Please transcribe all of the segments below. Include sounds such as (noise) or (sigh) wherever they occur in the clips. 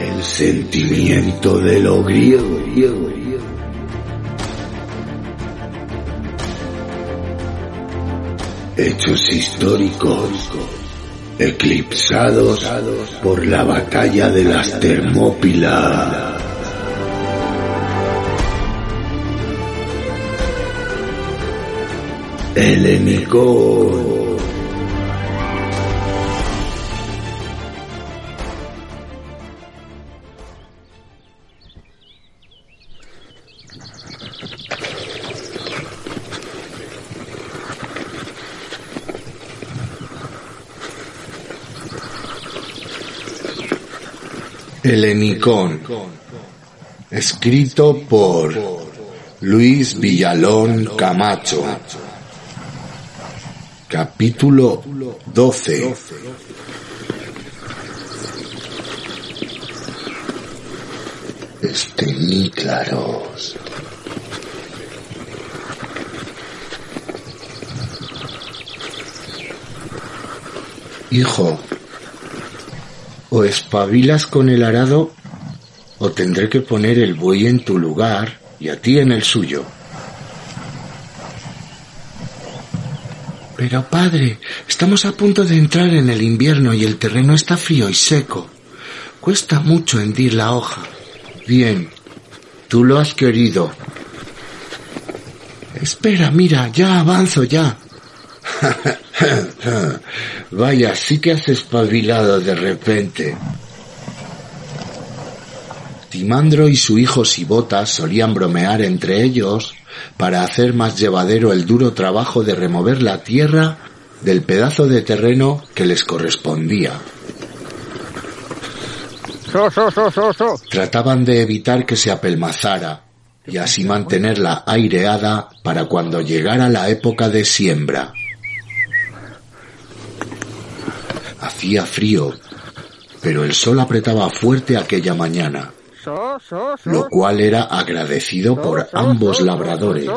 El sentimiento de lo griego, griego, griego. Hechos históricos eclipsados por la batalla de las Termópilas. Helenicón. Helenicón. Escrito por Luis Villalón Camacho. Capítulo 12. claros. Hijo, o espabilas con el arado o tendré que poner el buey en tu lugar y a ti en el suyo. Pero padre, estamos a punto de entrar en el invierno y el terreno está frío y seco. Cuesta mucho hendir la hoja. Bien, tú lo has querido. Espera, mira, ya avanzo ya. (laughs) (coughs) Vaya, sí que has espabilado de repente. Timandro y su hijo Sibota solían bromear entre ellos para hacer más llevadero el duro trabajo de remover la tierra del pedazo de terreno que les correspondía. Trataban de evitar que se apelmazara y así mantenerla aireada para cuando llegara la época de siembra. Hacía frío, pero el sol apretaba fuerte aquella mañana lo cual era agradecido por ambos labradores.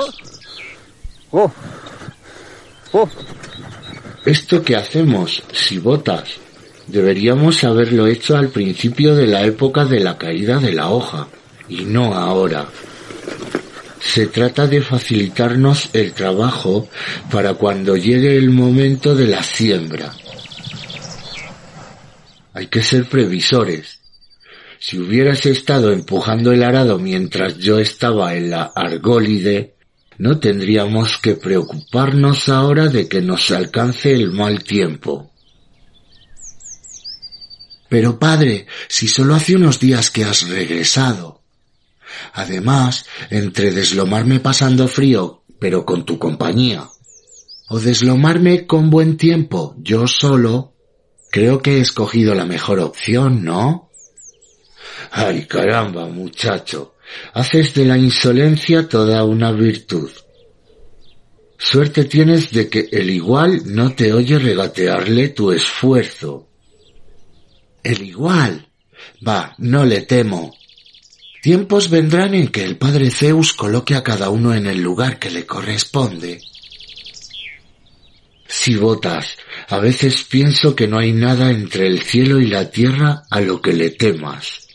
Oh. Oh. Esto que hacemos, si botas, deberíamos haberlo hecho al principio de la época de la caída de la hoja, y no ahora. Se trata de facilitarnos el trabajo para cuando llegue el momento de la siembra. Hay que ser previsores si hubieras estado empujando el arado mientras yo estaba en la argólide, no tendríamos que preocuparnos ahora de que nos alcance el mal tiempo. Pero padre, si solo hace unos días que has regresado. Además, entre deslomarme pasando frío, pero con tu compañía, o deslomarme con buen tiempo, yo solo, creo que he escogido la mejor opción, ¿no? Ay, caramba, muchacho. Haces de la insolencia toda una virtud. Suerte tienes de que el igual no te oye regatearle tu esfuerzo. El igual. Va, no le temo. Tiempos vendrán en que el padre Zeus coloque a cada uno en el lugar que le corresponde. Si votas, a veces pienso que no hay nada entre el cielo y la tierra a lo que le temas.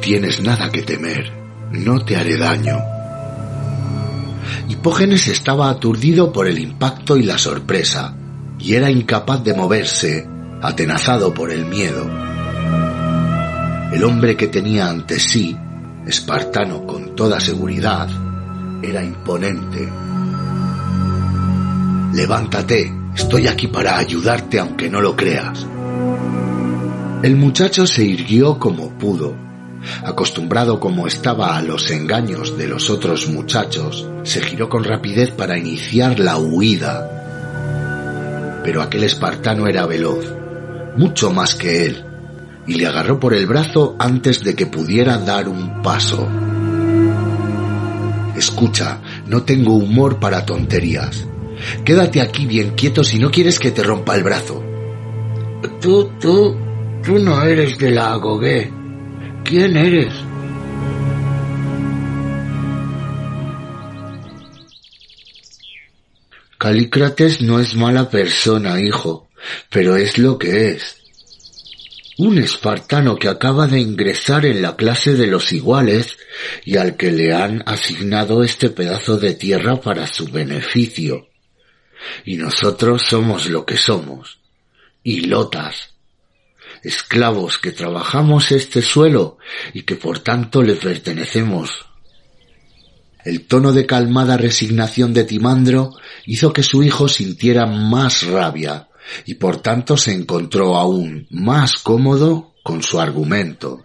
tienes nada que temer, no te haré daño. Hipógenes estaba aturdido por el impacto y la sorpresa, y era incapaz de moverse, atenazado por el miedo. El hombre que tenía ante sí, espartano con toda seguridad, era imponente. Levántate, estoy aquí para ayudarte aunque no lo creas. El muchacho se irguió como pudo, Acostumbrado como estaba a los engaños de los otros muchachos, se giró con rapidez para iniciar la huida. Pero aquel espartano era veloz, mucho más que él, y le agarró por el brazo antes de que pudiera dar un paso. Escucha, no tengo humor para tonterías. Quédate aquí bien quieto si no quieres que te rompa el brazo. Tú, tú, tú no eres de la agogué. ¿Quién eres? Calícrates no es mala persona, hijo, pero es lo que es. Un espartano que acaba de ingresar en la clase de los iguales y al que le han asignado este pedazo de tierra para su beneficio. Y nosotros somos lo que somos. Hilotas. Esclavos que trabajamos este suelo y que por tanto le pertenecemos. El tono de calmada resignación de Timandro hizo que su hijo sintiera más rabia y por tanto se encontró aún más cómodo con su argumento.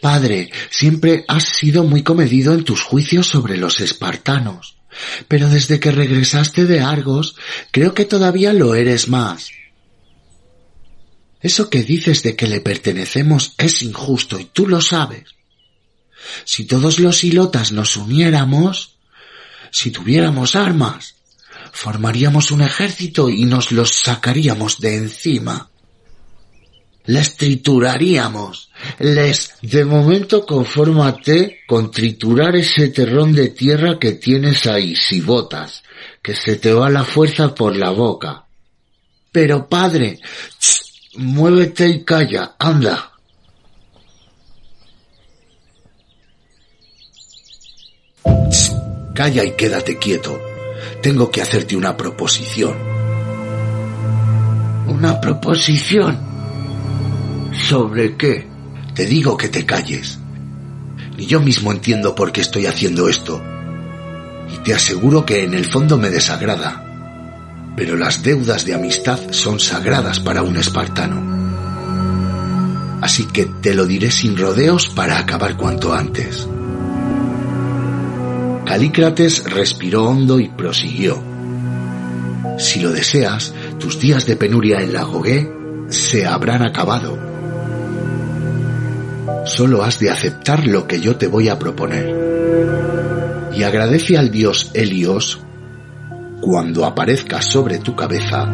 Padre, siempre has sido muy comedido en tus juicios sobre los espartanos, pero desde que regresaste de Argos creo que todavía lo eres más. Eso que dices de que le pertenecemos es injusto y tú lo sabes. Si todos los hilotas nos uniéramos, si tuviéramos armas, formaríamos un ejército y nos los sacaríamos de encima. Les trituraríamos. Les, de momento confórmate con triturar ese terrón de tierra que tienes ahí, si botas, que se te va la fuerza por la boca. Pero padre, muévete y calla, anda. calla y quédate quieto. Tengo que hacerte una proposición. ¿Una proposición? ¿Sobre qué? Te digo que te calles. Ni yo mismo entiendo por qué estoy haciendo esto. Y te aseguro que en el fondo me desagrada. Pero las deudas de amistad son sagradas para un espartano. Así que te lo diré sin rodeos para acabar cuanto antes. Calícrates respiró hondo y prosiguió. Si lo deseas, tus días de penuria en la Jogué se habrán acabado. Solo has de aceptar lo que yo te voy a proponer. Y agradece al dios Helios, cuando aparezca sobre tu cabeza,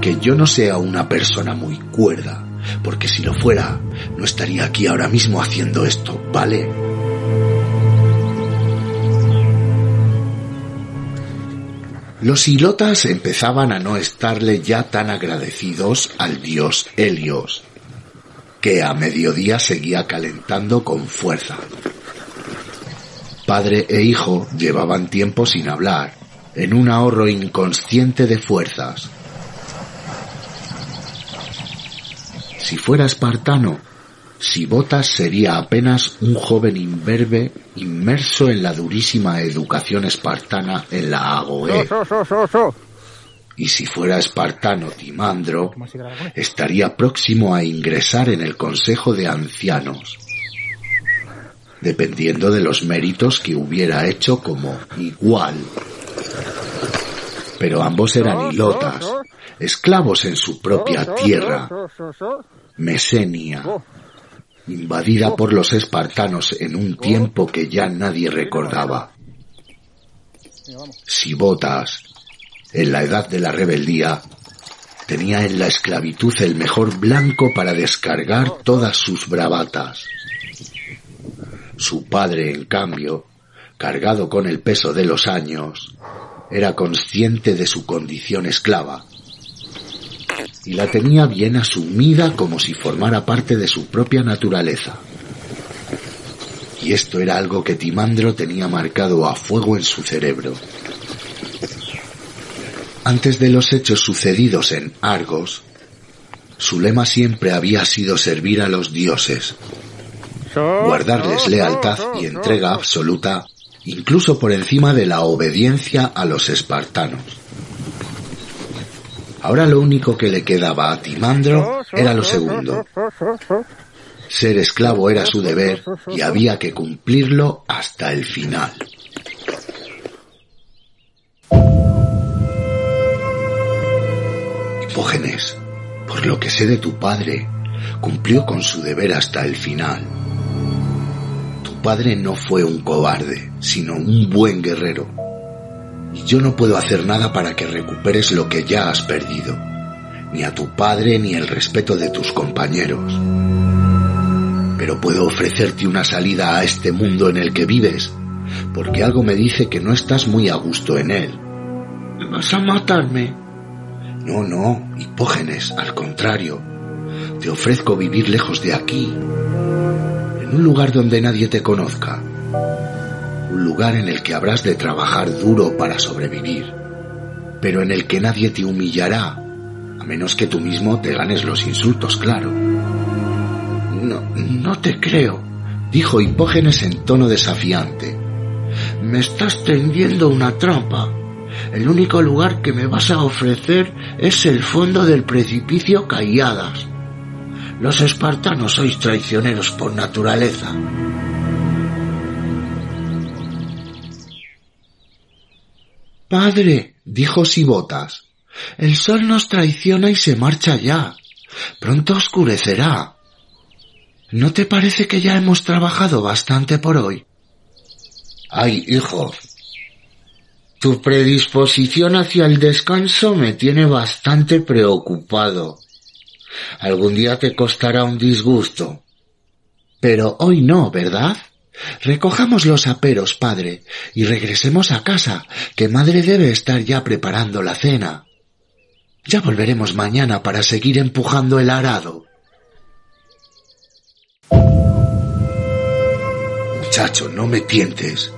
que yo no sea una persona muy cuerda, porque si lo fuera, no estaría aquí ahora mismo haciendo esto, ¿vale? Los hilotas empezaban a no estarle ya tan agradecidos al dios Helios, que a mediodía seguía calentando con fuerza. Padre e hijo llevaban tiempo sin hablar, en un ahorro inconsciente de fuerzas. Si fuera espartano, si Botas sería apenas un joven imberbe inmerso en la durísima educación espartana en la Agoé. Y si fuera espartano Timandro, estaría próximo a ingresar en el Consejo de Ancianos, dependiendo de los méritos que hubiera hecho como igual. Pero ambos eran hilotas, esclavos en su propia tierra, Mesenia, invadida por los espartanos en un tiempo que ya nadie recordaba. Si Botas, en la edad de la rebeldía, tenía en la esclavitud el mejor blanco para descargar todas sus bravatas. Su padre, en cambio, cargado con el peso de los años, era consciente de su condición esclava y la tenía bien asumida como si formara parte de su propia naturaleza. Y esto era algo que Timandro tenía marcado a fuego en su cerebro. Antes de los hechos sucedidos en Argos, su lema siempre había sido servir a los dioses, guardarles lealtad y entrega absoluta, incluso por encima de la obediencia a los espartanos. Ahora lo único que le quedaba a Timandro era lo segundo. Ser esclavo era su deber y había que cumplirlo hasta el final. Hipógenes, por lo que sé de tu padre, cumplió con su deber hasta el final. Tu padre no fue un cobarde, sino un buen guerrero y yo no puedo hacer nada para que recuperes lo que ya has perdido, ni a tu padre ni el respeto de tus compañeros. Pero puedo ofrecerte una salida a este mundo en el que vives, porque algo me dice que no estás muy a gusto en él. ¿Vas a matarme? No, no, Hipógenes, al contrario. Te ofrezco vivir lejos de aquí, en un lugar donde nadie te conozca, un lugar en el que habrás de trabajar duro para sobrevivir, pero en el que nadie te humillará, a menos que tú mismo te ganes los insultos, claro. No, no te creo, dijo Hipógenes en tono desafiante. Me estás tendiendo una trampa. El único lugar que me vas a ofrecer es el fondo del precipicio Calladas. Los espartanos sois traicioneros por naturaleza. Padre, dijo Sibotas, el sol nos traiciona y se marcha ya. Pronto oscurecerá. ¿No te parece que ya hemos trabajado bastante por hoy? Ay, hijo, tu predisposición hacia el descanso me tiene bastante preocupado. Algún día te costará un disgusto. Pero hoy no, ¿verdad? Recojamos los aperos, padre, y regresemos a casa, que madre debe estar ya preparando la cena. Ya volveremos mañana para seguir empujando el arado. Muchacho, no me tientes.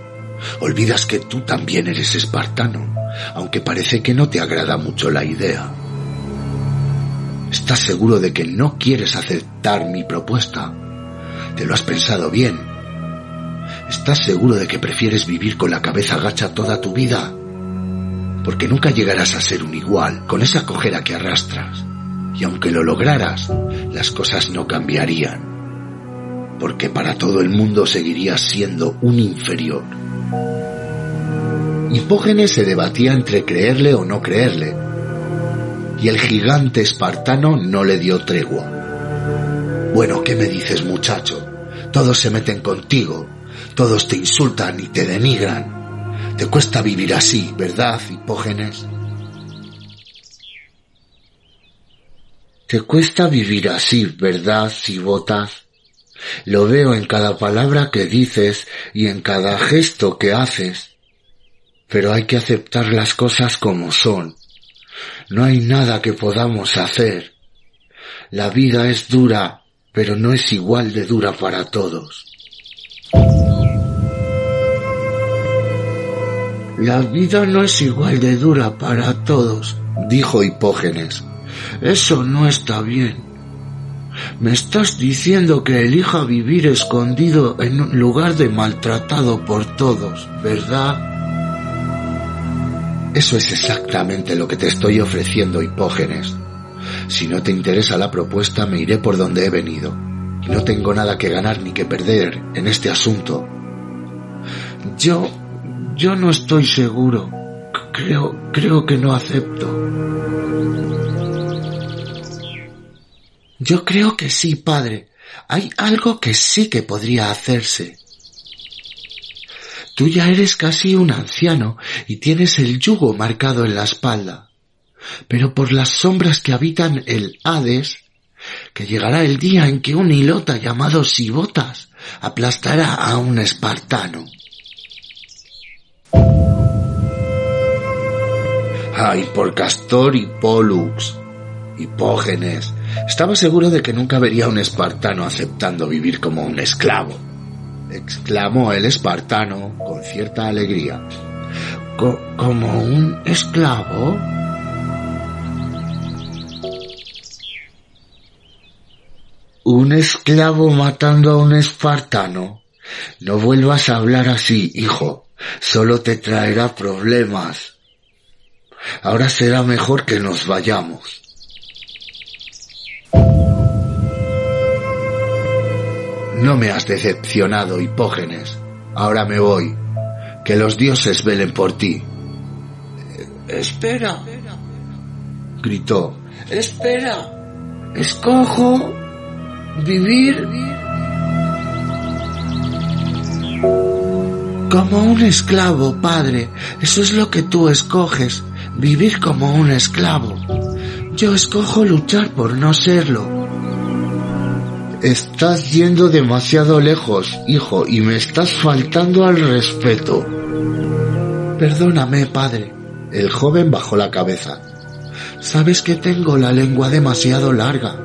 Olvidas que tú también eres espartano, aunque parece que no te agrada mucho la idea. ¿Estás seguro de que no quieres aceptar mi propuesta? ¿Te lo has pensado bien? ¿Estás seguro de que prefieres vivir con la cabeza gacha toda tu vida? Porque nunca llegarás a ser un igual con esa cojera que arrastras. Y aunque lo lograras, las cosas no cambiarían. Porque para todo el mundo seguirías siendo un inferior. Hipógenes se debatía entre creerle o no creerle, y el gigante espartano no le dio tregua. Bueno, ¿qué me dices muchacho? Todos se meten contigo, todos te insultan y te denigran. Te cuesta vivir así, ¿verdad, Hipógenes? Te cuesta vivir así, ¿verdad, Cibotas? Lo veo en cada palabra que dices y en cada gesto que haces. Pero hay que aceptar las cosas como son. No hay nada que podamos hacer. La vida es dura, pero no es igual de dura para todos. La vida no es igual de dura para todos, dijo Hipógenes. Eso no está bien. Me estás diciendo que elija vivir escondido en un lugar de maltratado por todos, ¿verdad? Eso es exactamente lo que te estoy ofreciendo, Hipógenes. Si no te interesa la propuesta, me iré por donde he venido. No tengo nada que ganar ni que perder en este asunto. Yo... yo no estoy seguro. Creo... creo que no acepto. Yo creo que sí, padre. Hay algo que sí que podría hacerse. Tú ya eres casi un anciano y tienes el yugo marcado en la espalda. Pero por las sombras que habitan el Hades, que llegará el día en que un hilota llamado Sibotas aplastará a un espartano. Ay, por Castor y Pollux, Hipógenes, estaba seguro de que nunca vería a un espartano aceptando vivir como un esclavo exclamó el espartano con cierta alegría. ¿Como un esclavo? ¿Un esclavo matando a un espartano? No vuelvas a hablar así, hijo. Solo te traerá problemas. Ahora será mejor que nos vayamos. No me has decepcionado, Hipógenes. Ahora me voy. Que los dioses velen por ti. Espera. Gritó. Espera. Escojo vivir como un esclavo, padre. Eso es lo que tú escoges. Vivir como un esclavo. Yo escojo luchar por no serlo. Estás yendo demasiado lejos, hijo, y me estás faltando al respeto. Perdóname, padre. El joven bajó la cabeza. Sabes que tengo la lengua demasiado larga.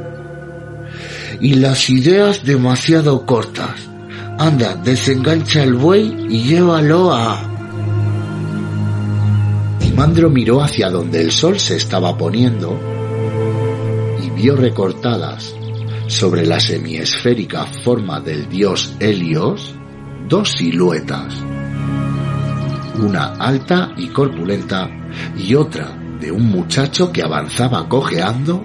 Y las ideas demasiado cortas. Anda, desengancha el buey y llévalo a... Timandro miró hacia donde el sol se estaba poniendo y vio recortadas sobre la semiesférica forma del dios Helios dos siluetas, una alta y corpulenta y otra de un muchacho que avanzaba cojeando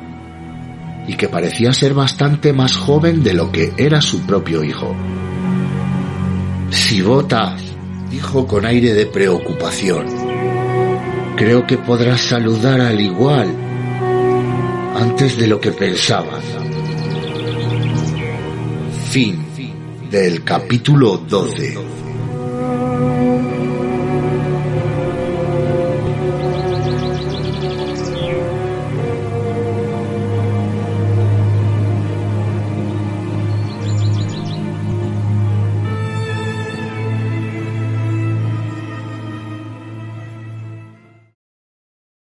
y que parecía ser bastante más joven de lo que era su propio hijo. Sibota, dijo con aire de preocupación, creo que podrás saludar al igual antes de lo que pensabas. Fin del capítulo 12.